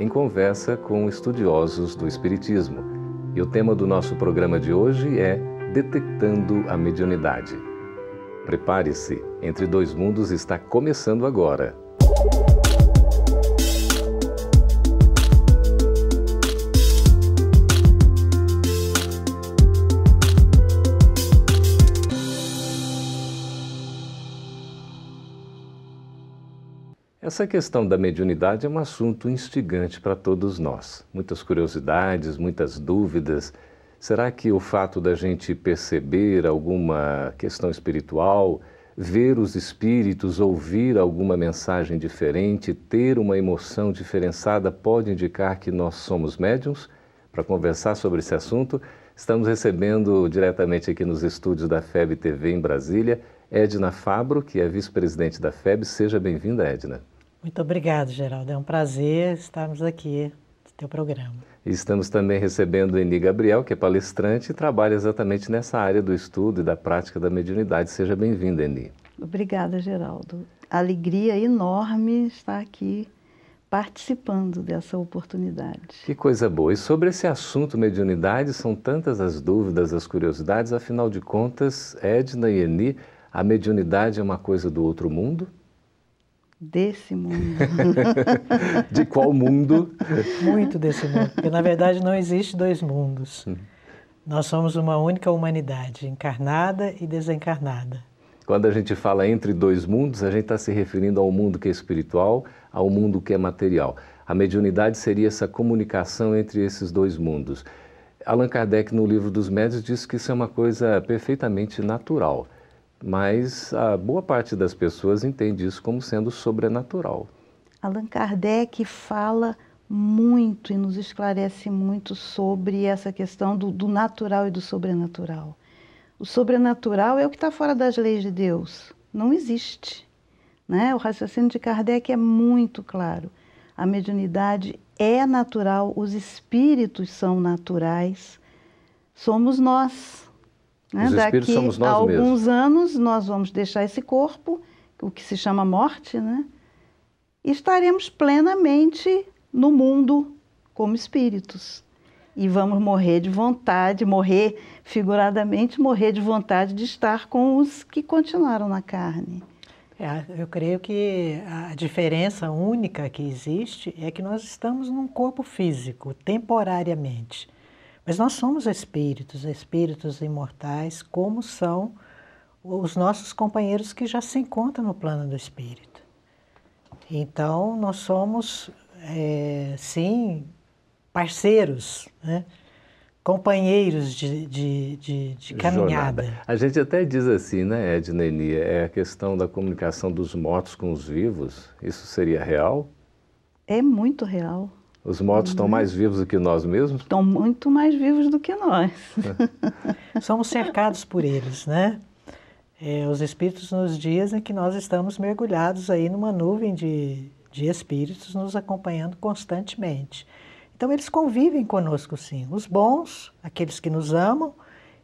em conversa com estudiosos do Espiritismo. E o tema do nosso programa de hoje é Detectando a Mediunidade. Prepare-se, Entre Dois Mundos está começando agora. Essa questão da mediunidade é um assunto instigante para todos nós. Muitas curiosidades, muitas dúvidas. Será que o fato da gente perceber alguma questão espiritual, ver os espíritos, ouvir alguma mensagem diferente, ter uma emoção diferenciada pode indicar que nós somos médiums? Para conversar sobre esse assunto, estamos recebendo diretamente aqui nos estúdios da FEB TV em Brasília Edna Fabro, que é vice-presidente da FEB. Seja bem-vinda, Edna. Muito obrigada, Geraldo. É um prazer estarmos aqui no teu programa. Estamos também recebendo Eni Gabriel, que é palestrante e trabalha exatamente nessa área do estudo e da prática da mediunidade. Seja bem-vinda, Eni. Obrigada, Geraldo. Alegria enorme estar aqui participando dessa oportunidade. Que coisa boa. E sobre esse assunto mediunidade, são tantas as dúvidas, as curiosidades, afinal de contas, Edna e Eni, a mediunidade é uma coisa do outro mundo? Desse mundo. de qual mundo? Muito desse mundo, porque na verdade não existe dois mundos. Hum. Nós somos uma única humanidade, encarnada e desencarnada. Quando a gente fala entre dois mundos, a gente está se referindo ao mundo que é espiritual, ao mundo que é material. A mediunidade seria essa comunicação entre esses dois mundos. Allan Kardec, no livro dos Médios, diz que isso é uma coisa perfeitamente natural mas a boa parte das pessoas entende isso como sendo sobrenatural. Allan Kardec fala muito e nos esclarece muito sobre essa questão do, do natural e do sobrenatural. O sobrenatural é o que está fora das leis de Deus. Não existe. Né? O raciocínio de Kardec é muito claro. A mediunidade é natural, os espíritos são naturais, somos nós. Né? Os Daqui somos nós a alguns mesmos. anos nós vamos deixar esse corpo, o que se chama morte, né? e estaremos plenamente no mundo como espíritos. E vamos morrer de vontade, morrer figuradamente, morrer de vontade de estar com os que continuaram na carne. É, eu creio que a diferença única que existe é que nós estamos num corpo físico, temporariamente. Mas nós somos espíritos, espíritos imortais, como são os nossos companheiros que já se encontram no plano do espírito. Então, nós somos, é, sim, parceiros, né? companheiros de, de, de, de caminhada. Jornada. A gente até diz assim, né, Edna Enia, é a questão da comunicação dos mortos com os vivos. Isso seria real? É muito real. Os mortos estão mais vivos do que nós mesmos? Estão muito mais vivos do que nós. Somos cercados por eles, né? É, os espíritos nos dizem que nós estamos mergulhados aí numa nuvem de, de espíritos nos acompanhando constantemente. Então eles convivem conosco sim, os bons, aqueles que nos amam,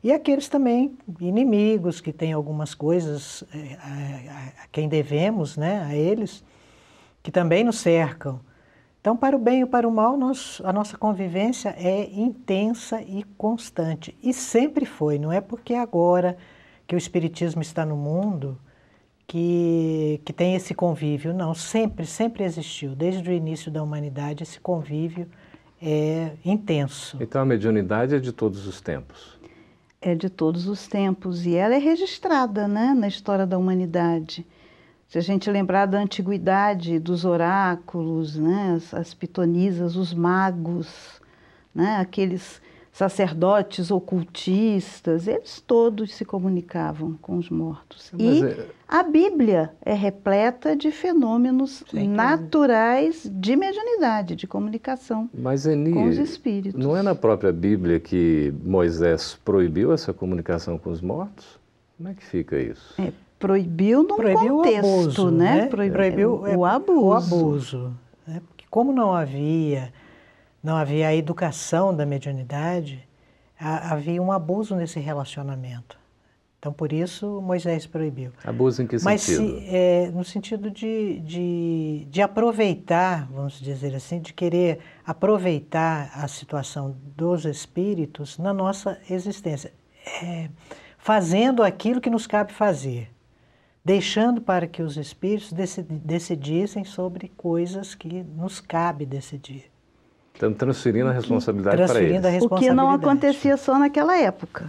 e aqueles também inimigos que têm algumas coisas é, a, a quem devemos, né, a eles, que também nos cercam. Então, para o bem e para o mal, nós, a nossa convivência é intensa e constante. E sempre foi, não é porque agora que o Espiritismo está no mundo que, que tem esse convívio. Não, sempre, sempre existiu. Desde o início da humanidade, esse convívio é intenso. Então, a mediunidade é de todos os tempos? É de todos os tempos. E ela é registrada né, na história da humanidade. Se a gente lembrar da antiguidade, dos oráculos, né, as, as pitonisas, os magos, né, aqueles sacerdotes, ocultistas, eles todos se comunicavam com os mortos. Mas e é... a Bíblia é repleta de fenômenos Sim, naturais de mediunidade, de comunicação Mas, Eni, com os espíritos. Não é na própria Bíblia que Moisés proibiu essa comunicação com os mortos? Como é que fica isso? É, proibiu num proibiu contexto, o abuso, né? né? Proibiu, proibiu o, é, o abuso. O abuso né? Porque como não havia não havia a educação da mediunidade, havia um abuso nesse relacionamento. Então, por isso, Moisés proibiu. Abuso em que Mas sentido? Mas é, no sentido de, de, de, aproveitar, vamos dizer assim, de querer aproveitar a situação dos espíritos na nossa existência. É, fazendo aquilo que nos cabe fazer. Deixando para que os espíritos decidissem sobre coisas que nos cabe decidir. Estamos transferindo a responsabilidade transferindo para eles. O que não acontecia só naquela época.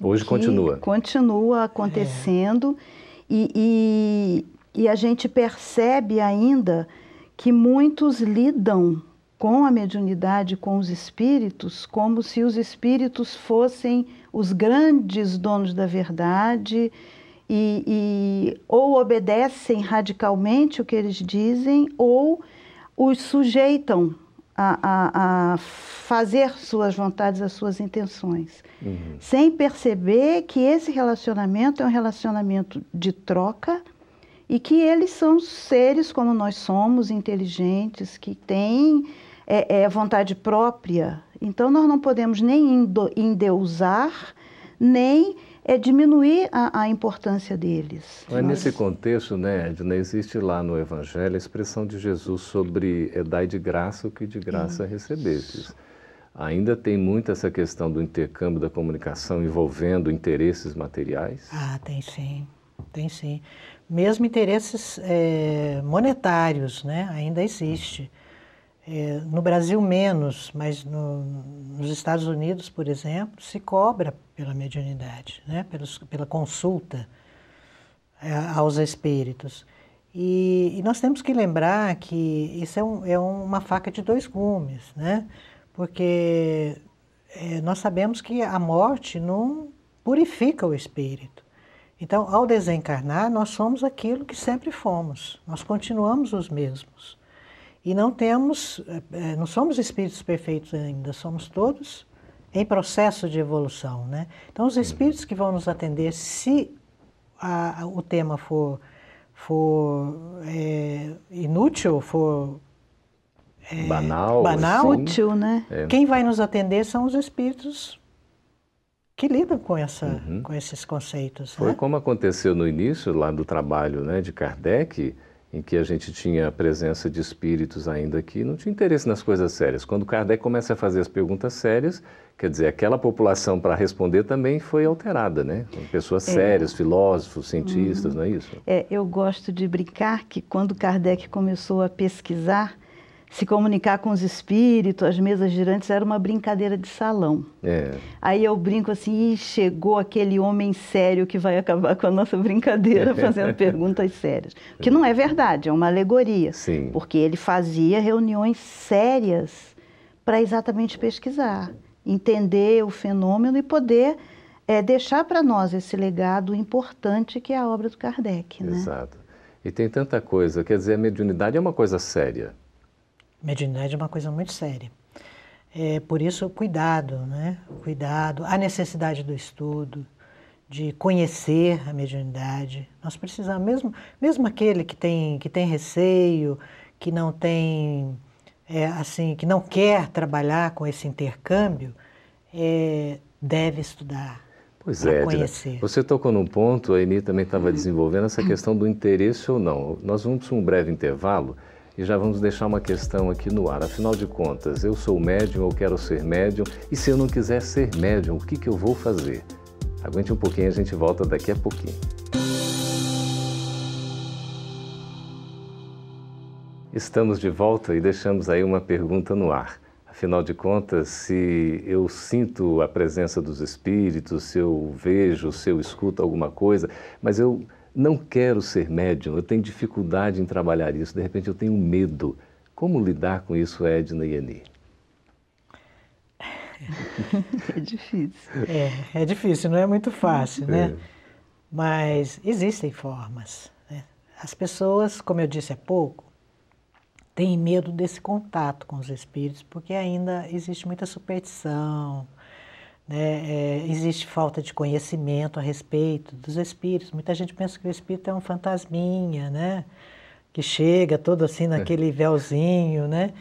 Hoje continua. Continua acontecendo é. e, e, e a gente percebe ainda que muitos lidam com a mediunidade, com os espíritos, como se os espíritos fossem os grandes donos da verdade e, e, ou obedecem radicalmente o que eles dizem ou os sujeitam a, a, a fazer suas vontades, as suas intenções, uhum. sem perceber que esse relacionamento é um relacionamento de troca e que eles são seres como nós somos, inteligentes, que têm é, é, vontade própria. Então nós não podemos nem endeusar, nem é diminuir a, a importância deles. Mas nesse contexto, né, Edna, existe lá no Evangelho a expressão de Jesus sobre é, dai de graça o que de graça recebestes. Ainda tem muito essa questão do intercâmbio da comunicação envolvendo interesses materiais? Ah, tem sim, tem sim. Mesmo interesses é, monetários, né, ainda existe. É, no Brasil menos, mas no, nos Estados Unidos, por exemplo, se cobra pela mediunidade, né? Pelos, pela consulta é, aos espíritos. E, e, nós temos que lembrar que isso é, um, é uma faca de dois gumes, né? porque é, nós sabemos que a morte não purifica o espírito. Então, ao desencarnar, nós somos aquilo que sempre fomos, nós continuamos os mesmos. E não temos, é, não somos espíritos perfeitos ainda, somos todos em processo de evolução. Né? Então, os espíritos que vão nos atender, se a, o tema for, for é, inútil, for é, banal, banal útil, né? É. Quem vai nos atender são os espíritos que lidam com, essa, uhum. com esses conceitos. Foi né? como aconteceu no início lá do trabalho né, de Kardec, em que a gente tinha a presença de espíritos ainda que não tinha interesse nas coisas sérias. Quando Kardec começa a fazer as perguntas sérias, quer dizer, aquela população para responder também foi alterada, né? Pessoas é. sérias, filósofos, cientistas, uhum. não é isso? É, eu gosto de brincar que quando Kardec começou a pesquisar, se comunicar com os espíritos, as mesas girantes, era uma brincadeira de salão. É. Aí eu brinco assim, chegou aquele homem sério que vai acabar com a nossa brincadeira fazendo perguntas sérias. Que não é verdade, é uma alegoria. Sim. Porque ele fazia reuniões sérias para exatamente pesquisar, entender o fenômeno e poder é, deixar para nós esse legado importante que é a obra do Kardec. Né? Exato. E tem tanta coisa, quer dizer, a mediunidade é uma coisa séria. Mediunidade é uma coisa muito séria. É, por isso, cuidado, né? Cuidado, a necessidade do estudo, de conhecer a mediunidade. Nós precisamos, mesmo, mesmo aquele que tem, que tem receio, que não tem, é, assim, que não quer trabalhar com esse intercâmbio, é, deve estudar. Pois é, conhecer. você tocou num ponto, a Eni também estava desenvolvendo essa questão do interesse ou não. Nós vamos para um breve intervalo e já vamos deixar uma questão aqui no ar. Afinal de contas, eu sou médium ou quero ser médium? E se eu não quiser ser médium, o que, que eu vou fazer? Aguente um pouquinho, a gente volta daqui a pouquinho. Estamos de volta e deixamos aí uma pergunta no ar. Afinal de contas, se eu sinto a presença dos espíritos, se eu vejo, se eu escuto alguma coisa, mas eu não quero ser médium, eu tenho dificuldade em trabalhar isso, de repente eu tenho medo. Como lidar com isso, Edna e Eni? É difícil. É, é difícil, não é muito fácil, né? É. Mas existem formas. Né? As pessoas, como eu disse há pouco, têm medo desse contato com os espíritos, porque ainda existe muita superstição, né? É, existe falta de conhecimento a respeito dos espíritos. Muita gente pensa que o espírito é um fantasminha, né? que chega todo assim naquele véuzinho, né?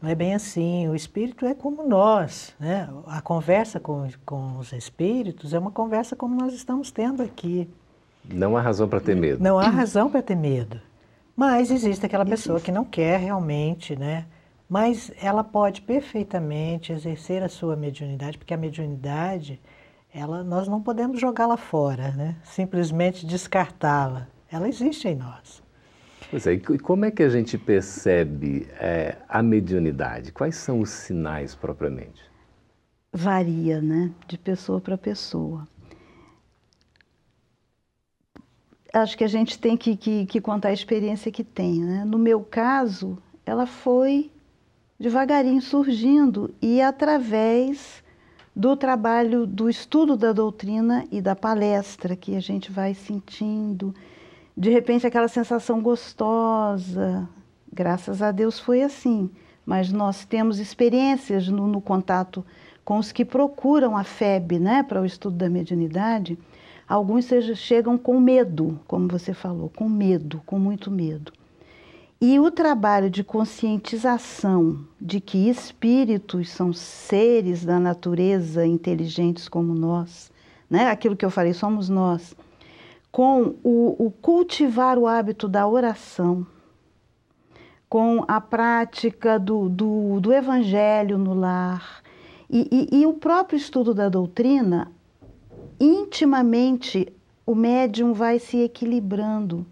Não é bem assim. O espírito é como nós, né? A conversa com, com os espíritos é uma conversa como nós estamos tendo aqui. Não há razão para ter medo. Não há razão para ter medo. Mas existe aquela pessoa que não quer realmente, né? Mas ela pode perfeitamente exercer a sua mediunidade, porque a mediunidade, ela, nós não podemos jogá-la fora, né? Simplesmente descartá-la. Ela existe em nós. Pois é, e como é que a gente percebe é, a mediunidade? Quais são os sinais propriamente? Varia, né? De pessoa para pessoa. Acho que a gente tem que, que, que contar a experiência que tem, né? No meu caso, ela foi devagarinho surgindo e através do trabalho do estudo da doutrina e da palestra que a gente vai sentindo de repente aquela sensação gostosa. Graças a Deus foi assim. Mas nós temos experiências no, no contato com os que procuram a FEB né, para o estudo da mediunidade. Alguns chegam com medo, como você falou, com medo, com muito medo. E o trabalho de conscientização de que espíritos são seres da natureza inteligentes como nós, né? aquilo que eu falei, somos nós, com o, o cultivar o hábito da oração, com a prática do, do, do evangelho no lar e, e, e, o próprio estudo da doutrina, intimamente o médium vai se equilibrando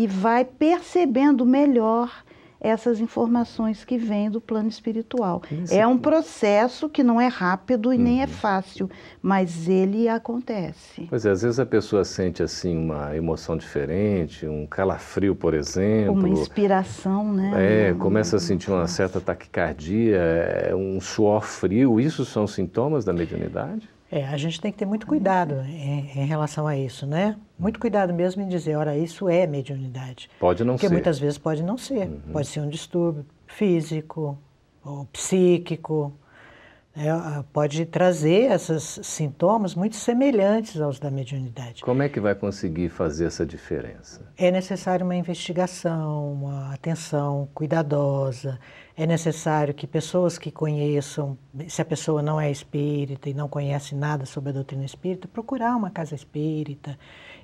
e vai percebendo melhor essas informações que vêm do plano espiritual. Isso. É um processo que não é rápido e uhum. nem é uhum. fácil, mas ele acontece. Pois é, às vezes a pessoa sente assim uma emoção diferente, um calafrio, por exemplo. Uma inspiração, né? É, começa a sentir uma certa taquicardia, é, um suor frio. Isso são sintomas da mediunidade? É, a gente tem que ter muito cuidado em, em, relação a isso, né? Muito cuidado mesmo em dizer, ora, isso é mediunidade. Pode não Porque ser. Porque muitas vezes pode não ser. Uhum. Pode ser um distúrbio físico ou psíquico. É, pode trazer esses sintomas muito semelhantes aos da mediunidade. Como é que vai conseguir fazer essa diferença? É necessário uma investigação, uma atenção cuidadosa é necessário que pessoas que conheçam, se a pessoa não é espírita e não conhece nada sobre a doutrina espírita, procurar uma casa espírita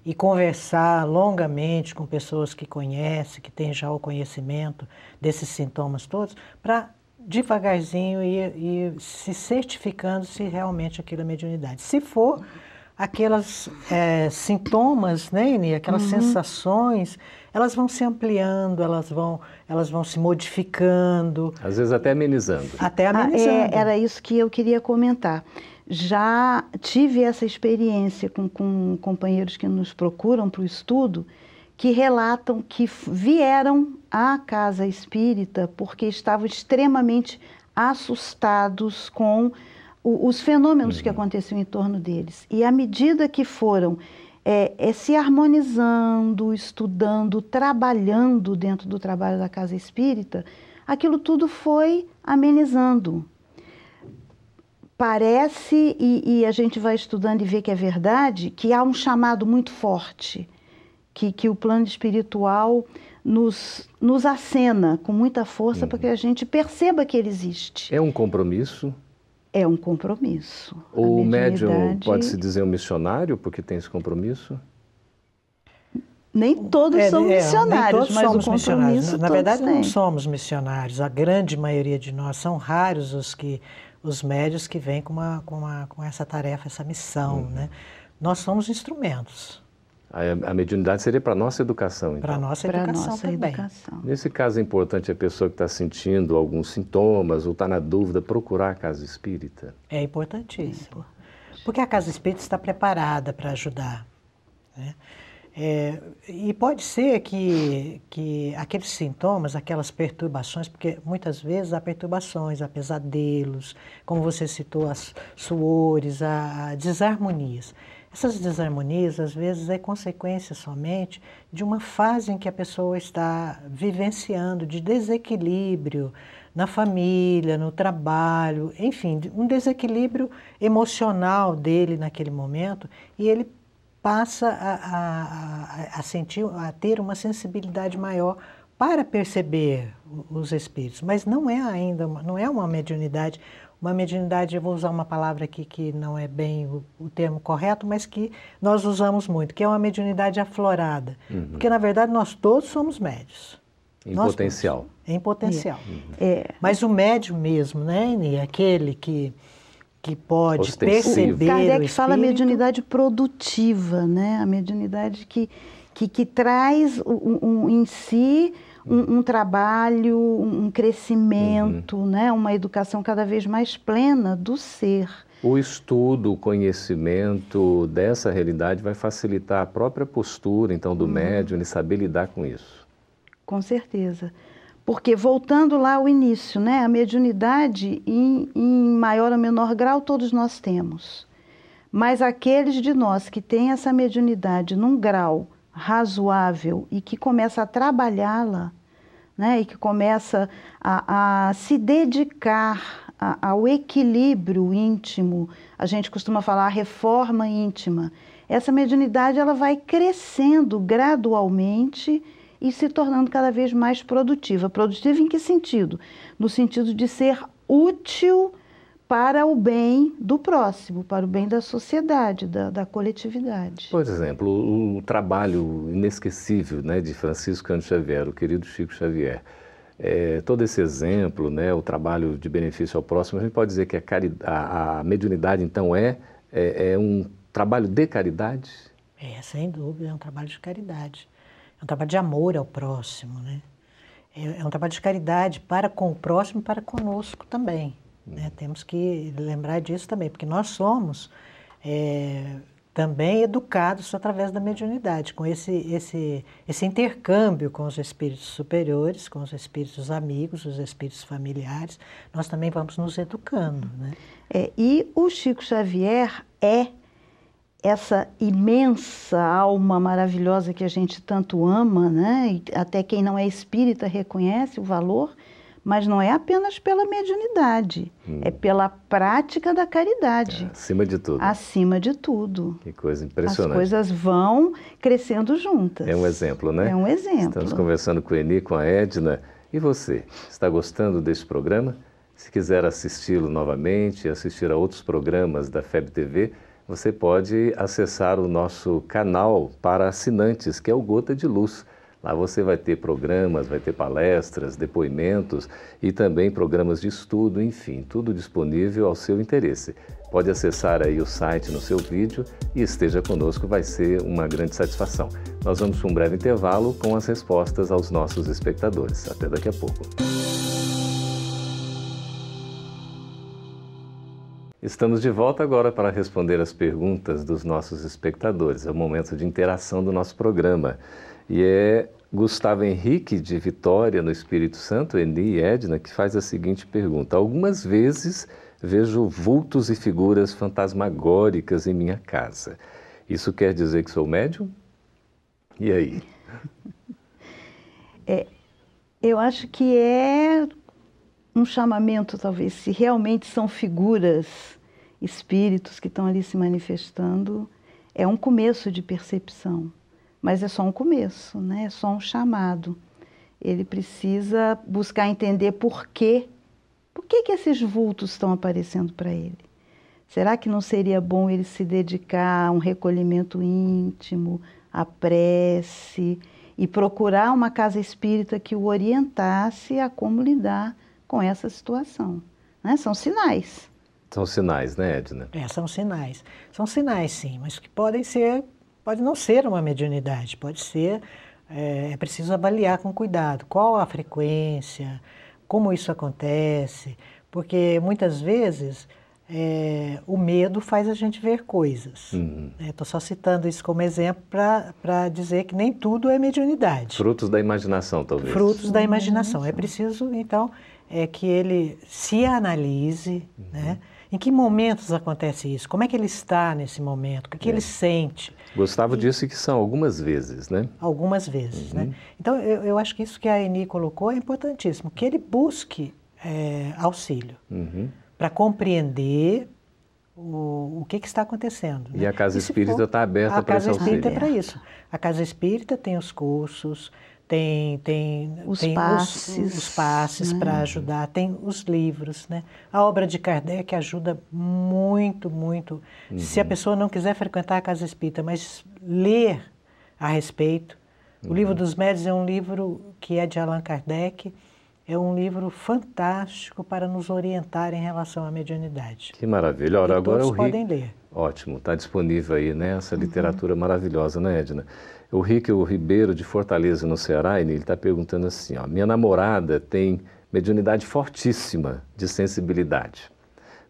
e conversar longamente com pessoas que conhecem, que têm já o conhecimento desses sintomas todos, para devagarzinho ir, ir, se certificando se realmente aquilo é mediunidade. Se for aquelas é, sintomas, né, Ine, aquelas uhum. sensações, elas vão se ampliando, elas vão, elas vão se modificando. Às vezes até amenizando. Até amenizando. Ah, é, era isso que eu queria comentar. Já tive essa experiência com, com companheiros que nos procuram para o estudo, que relatam que vieram à casa espírita porque estavam extremamente assustados com os fenômenos uhum. que aconteciam em torno deles. E à medida que foram é, é, se harmonizando, estudando, trabalhando dentro do trabalho da casa espírita, aquilo tudo foi amenizando. Parece, e, e, a gente vai estudando e vê que é verdade, que há um chamado muito forte, que, que o plano espiritual nos, nos acena com muita força uhum. para que a gente perceba que ele existe. É um compromisso é um compromisso. O médium pode-se dizer um missionário porque tem esse compromisso? Nem todos é, são é, missionários, todos mas somos o missionários. Na, na verdade, têm. não somos missionários. A grande maioria de nós são raros os que os médios que vêm com, uma, com, uma, com essa tarefa, essa missão. Uhum. Né? Nós somos instrumentos. A, a mediunidade seria para a nossa educação, então? Para a nossa pra educação nossa também. Educação. Nesse caso é importante a pessoa que está sentindo alguns sintomas ou está na dúvida procurar a casa espírita? É importantíssimo. Porque a casa espírita está preparada para ajudar. Né? É, e pode ser que, que aqueles sintomas, aquelas perturbações, porque muitas vezes há perturbações, há pesadelos, como você citou, as suores, há desarmonias. Essas desarmonias, às vezes, é consequência somente de uma fase em que a pessoa está vivenciando, de desequilíbrio na família, no trabalho, enfim, um desequilíbrio emocional dele naquele momento, e ele passa a, a, a, sentir, a ter uma sensibilidade maior para perceber os espíritos, mas não é ainda, não é uma mediunidade, uma mediunidade, eu vou usar uma palavra aqui que não é bem o, o termo correto, mas que nós usamos muito, que é uma mediunidade aflorada, uhum. porque na verdade nós todos somos médios. Em nós potencial. Todos, em potencial. Uhum. É. Mas o médio mesmo, né, aquele que que pode Ostensivo. perceber o Kardec o fala mediunidade produtiva, né? A mediunidade que, que, que traz um, um, em si um, um, trabalho, um crescimento, uhum. né? uma educação cada vez mais plena do ser. O estudo, o conhecimento dessa realidade vai facilitar a própria postura, então, do uhum. médium, e saber lidar com isso. Com certeza. Porque, voltando lá ao início, né, a mediunidade, em, em maior ou menor grau, todos nós temos. Mas aqueles de nós que têm essa mediunidade num grau razoável e que começa a trabalhá-la, né, e que começa a, a se dedicar a, ao equilíbrio íntimo, a gente costuma falar reforma íntima. Essa mediunidade ela vai crescendo gradualmente e se tornando cada vez mais produtiva. Produtiva em que sentido? No sentido de ser útil para o bem do próximo, para o bem da sociedade, da, da coletividade. Por exemplo, o, o, trabalho inesquecível né, de Francisco Cândido Xavier, o querido Chico Xavier. É, todo esse exemplo, né, o trabalho de benefício ao próximo, a gente pode dizer que a, a, a mediunidade, então, é, é, é um trabalho de caridade? É, sem dúvida, é um trabalho de caridade. É um trabalho de amor ao próximo, né? É, é um trabalho de caridade para com o próximo e para conosco também. Né? Temos que lembrar disso também, porque nós somos é, também educados através da mediunidade, com esse, esse, esse intercâmbio com os espíritos superiores, com os espíritos amigos, os espíritos familiares, nós também vamos nos educando. Né? É, e o Chico Xavier é essa imensa alma maravilhosa que a gente tanto ama, né? Até quem não é espírita reconhece o valor, mas não é apenas pela mediunidade, hum. é pela prática da caridade. É, acima de tudo. Acima de tudo. Que coisa impressionante. As coisas vão crescendo juntas. É um exemplo, né? É um exemplo. Estamos conversando com o Eni, com a Edna. E você, está gostando desse programa? Se quiser assisti-lo novamente, assistir a outros programas da FEB TV, você pode acessar o nosso canal para assinantes, que é o Gota de Luz. Lá você vai ter programas, vai ter palestras, depoimentos e também programas de estudo, enfim, tudo disponível ao seu interesse. Pode acessar aí o site no seu vídeo e esteja conosco, vai ser uma grande satisfação. Nós vamos para um breve intervalo com as respostas aos nossos espectadores. Até daqui a pouco. Estamos de volta agora para responder as perguntas dos nossos espectadores. É o momento de interação do nosso programa. E é Gustavo Henrique de Vitória, no Espírito Santo, Eni Edna, que faz a seguinte pergunta: Algumas vezes vejo vultos e figuras fantasmagóricas em minha casa. Isso quer dizer que sou médium? E aí? É, eu acho que é um chamamento, talvez, se realmente são figuras espíritos que estão ali se manifestando, é um começo de percepção, mas é só um começo, né? é só um chamado. Ele precisa buscar entender por quê. Por que, que esses vultos estão aparecendo para ele? Será que não seria bom ele se dedicar a um recolhimento íntimo, à prece e procurar uma casa espírita que o orientasse a como lidar com essa situação? Né? São sinais. São sinais, né, Edna? É, são sinais. São sinais, sim, mas que podem ser, pode não ser uma mediunidade, pode ser, é, é preciso avaliar com cuidado qual a frequência, como isso acontece, porque muitas vezes é, o medo faz a gente ver coisas. Estou uhum. é, só citando isso como exemplo para dizer que nem tudo é mediunidade. Frutos da imaginação, talvez. Frutos da imaginação. É preciso, então, é que ele se analise, uhum. né? Em que momentos acontece isso? Como é que ele está nesse momento? O que, que é. ele sente? Gustavo e... disse que são algumas vezes, né? Algumas vezes, né? uhum. né? Então, eu, eu, acho que isso que a Eni colocou é importantíssimo, que ele busque é, auxílio. Uhum para compreender o, o que, que está acontecendo. Né? E a Casa Espírita está aberta para isso. A Casa Espírita é para isso. A Casa Espírita tem os cursos, tem, tem, os tem passes, os, os passes né? para ajudar, tem os livros. Né? A obra de Kardec ajuda muito, muito. Uhum. Se a uhum. pessoa não quiser frequentar a Casa Espírita, mas ler a respeito. Uhum. O Livro dos Médios é um livro que é de Allan Kardec, é um livro fantástico para nos orientar em relação à mediunidade. Que maravilha. Ora, agora todos o podem ler. Ótimo, está disponível aí, né? Essa uhum. literatura uhum. maravilhosa, né, Edna? O Rick o Ribeiro, de Fortaleza, no Ceará, ele está perguntando assim, ó, minha namorada tem mediunidade fortíssima de sensibilidade,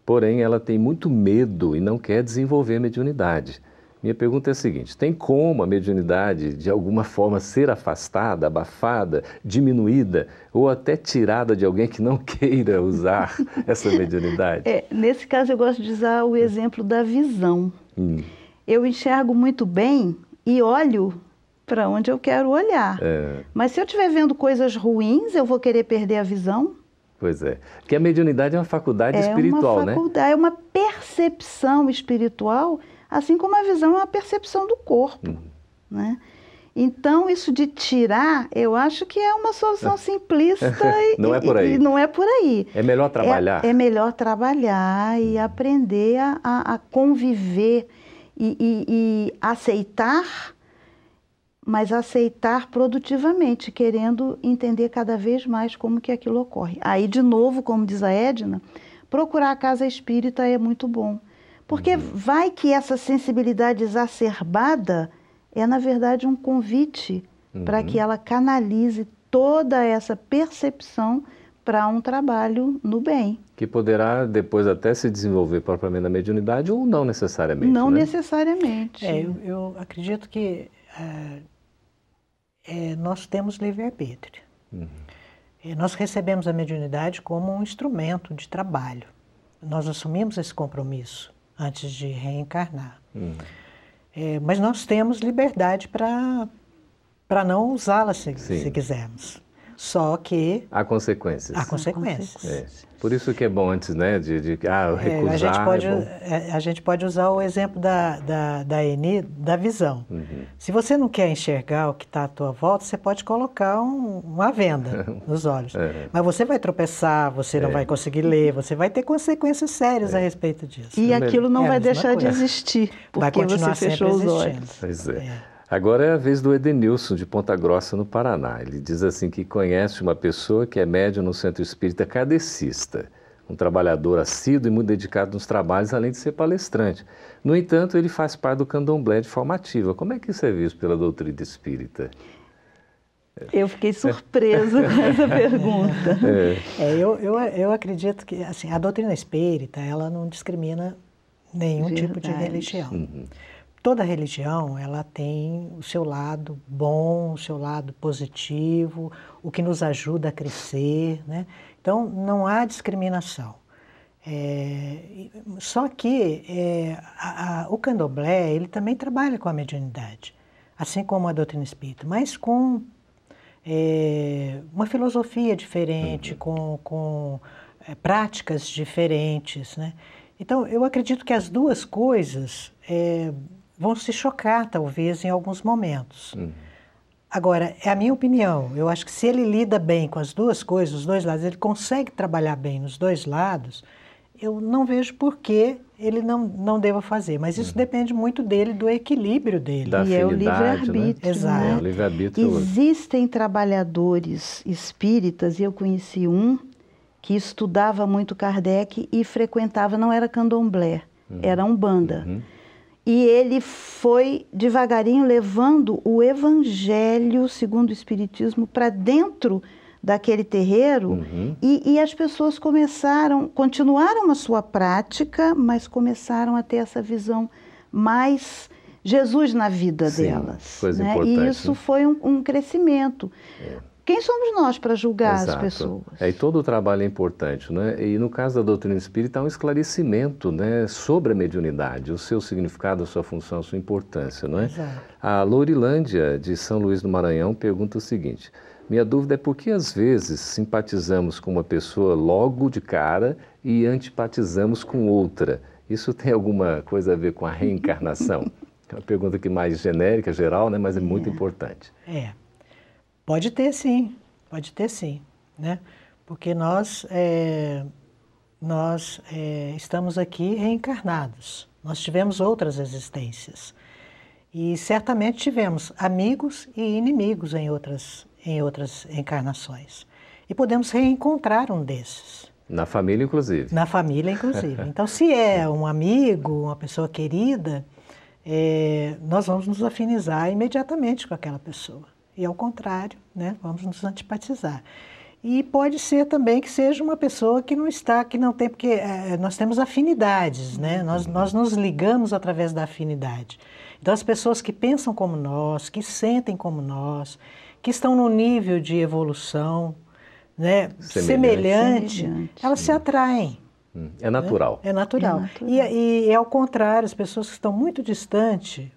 porém ela tem muito medo e não quer desenvolver mediunidade. Minha pergunta é a seguinte: tem como a mediunidade de alguma forma ser afastada, abafada, diminuída ou até tirada de alguém que não queira usar essa mediunidade? É, nesse caso, eu gosto de usar o exemplo da visão. Hum. Eu enxergo muito bem e olho para onde eu quero olhar. É. Mas se eu estiver vendo coisas ruins, eu vou querer perder a visão? Pois é. Porque a mediunidade é uma faculdade é espiritual, uma faculdade, né? É uma percepção espiritual assim como a visão é uma percepção do corpo. Uhum. Né? Então, isso de tirar, eu acho que é uma solução simplista e, não é por aí. Não é por aí. É melhor trabalhar. É, é melhor trabalhar e uhum. aprender a, a conviver e, e, e, aceitar, mas aceitar produtivamente, querendo entender cada vez mais como que aquilo ocorre. Aí, de novo, como diz a Edna, procurar a casa espírita é muito bom. Porque uhum. vai que essa sensibilidade exacerbada é, na verdade, um convite uhum. para que ela canalize toda essa percepção para um trabalho no bem. Que poderá depois até se desenvolver propriamente na mediunidade ou não necessariamente. Não né? necessariamente. É, eu, eu, acredito que é, é, nós temos livre-arbítrio. Uhum. É, nós recebemos a mediunidade como um instrumento de trabalho. Nós assumimos esse compromisso antes de reencarnar. Hum. É, mas nós temos liberdade para não usá-la se, se quisermos. Só que. Há consequências. Há consequências. É. Por isso que é bom antes, né, de, de ah, recusar. É, a, gente pode, é a gente pode usar o exemplo da, da, da Eni, da visão. Uhum. Se você não quer enxergar o que está à tua volta, você pode colocar um, uma venda nos olhos. É. Mas você vai tropeçar, você não é. vai conseguir ler, você vai ter consequências sérias a respeito disso. E aquilo não vai deixar de existir, porque vai continuar você fechou os olhos. Pois é. Agora é a vez do Edenilson, de Ponta Grossa, no Paraná. Ele diz assim que conhece uma pessoa que é médium no centro espírita kardecista, um trabalhador assíduo e muito dedicado nos trabalhos, além de ser palestrante. No entanto, ele faz parte do candomblé de formativa. Como é que isso é visto pela doutrina espírita? Eu fiquei surpresa com essa pergunta. É. É, eu, eu, eu acredito que assim, a doutrina espírita ela não discrimina nenhum Verdade. tipo de religião. Uhum toda religião ela tem o seu lado bom, o seu lado positivo, o que nos ajuda a crescer, né? Então não há discriminação. É, só que é, a, a, o candomblé ele também trabalha com a mediunidade, assim como a doutrina espírita, mas com é, uma filosofia diferente, uhum. com, com é, práticas diferentes, né? Então eu acredito que as duas coisas é, vão se chocar, talvez, em alguns momentos. Uhum. Agora, é a minha opinião. Eu acho que se ele lida bem com as duas coisas, os dois lados, ele consegue trabalhar bem nos dois lados, eu não vejo por que ele não, não deva fazer. Mas isso uhum. depende muito dele, do equilíbrio dele. Da e é o livre-arbítrio. Né? Exato. É, o livre-arbítrio. Existem trabalhadores espíritas, e eu conheci um que estudava muito Kardec e frequentava, não era candomblé, uhum. era umbanda. Uhum e ele foi devagarinho levando o evangelho segundo o espiritismo para dentro daquele terreiro Uhum. e, e as pessoas começaram, continuaram a sua prática, mas começaram a ter essa visão mais Jesus na vida Sim, delas. coisa né? importante, E isso né? foi um, um crescimento. Quem somos nós para julgar as Exato. pessoas? É, e todo o trabalho é importante, né? E no caso da doutrina espírita há um esclarecimento, né, sobre a mediunidade, o seu significado, a sua função, a sua importância, não é? Exato. A Lourilândia de São Luís do Maranhão pergunta o seguinte: minha dúvida é por que às vezes simpatizamos com uma pessoa logo de cara e antipatizamos com outra? Isso tem alguma coisa a ver com a reencarnação? É uma pergunta que mais genérica, geral, né, mas é muito importante. É. Pode ter sim, pode ter sim, né? Porque nós, é, nós é, estamos aqui reencarnados. Nós tivemos outras existências. E certamente tivemos amigos e inimigos em outras, em outras encarnações. E podemos reencontrar um desses. Na família, inclusive. Na família, inclusive. Então, se é um amigo, uma pessoa querida, é, nós vamos nos afinizar imediatamente com aquela pessoa. E ao contrário, né, vamos nos antipatizar. E pode ser também que seja uma pessoa que não está, que não tem, porque é, nós temos afinidades, né? Nós, nós nos ligamos através da afinidade. Então, as pessoas que pensam como nós, que sentem como nós, que estão no nível de evolução né, Semelhante. semelhante, Semelhante. elas se atraem. Hum, É natural. É natural. É natural. E, e é ao contrário, as pessoas que estão muito distantes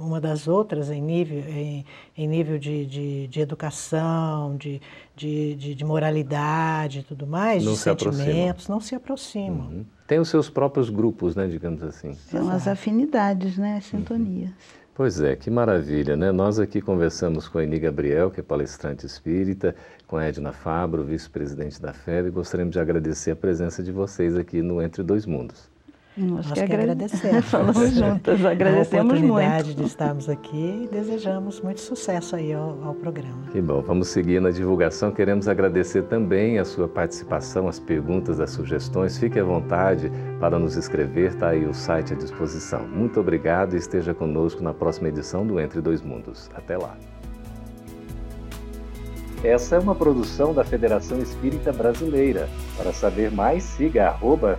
uma das outras em nível, em, em nível de, de, de educação, de, de, de, de moralidade e tudo mais, Não de se aproximam. sentimentos, não se aproximam. Uhum. Tem os seus próprios grupos, né, digamos assim. São as afinidades, né? As sintonias. Pois é, que maravilha, né? Nós aqui conversamos com a Eni Gabriel, que é palestrante espírita, com a Edna Fabro, vice-presidente da FEB, e gostaríamos de agradecer a presença de vocês aqui no Entre Dois Mundos. Nós, Nós que que agrade- agradecemos. Falamos juntas, agradecemos a oportunidade muito. de estarmos aqui e desejamos muito sucesso aí ao, ao programa. Que bom, vamos seguir na divulgação. Queremos agradecer também a sua participação, as perguntas, as sugestões. Fique à vontade para nos escrever, está aí o site à disposição. Muito obrigado e esteja conosco na próxima edição do Entre Dois Mundos. Até lá. Essa é uma produção da Federação Espírita Brasileira. Para saber mais, siga arroba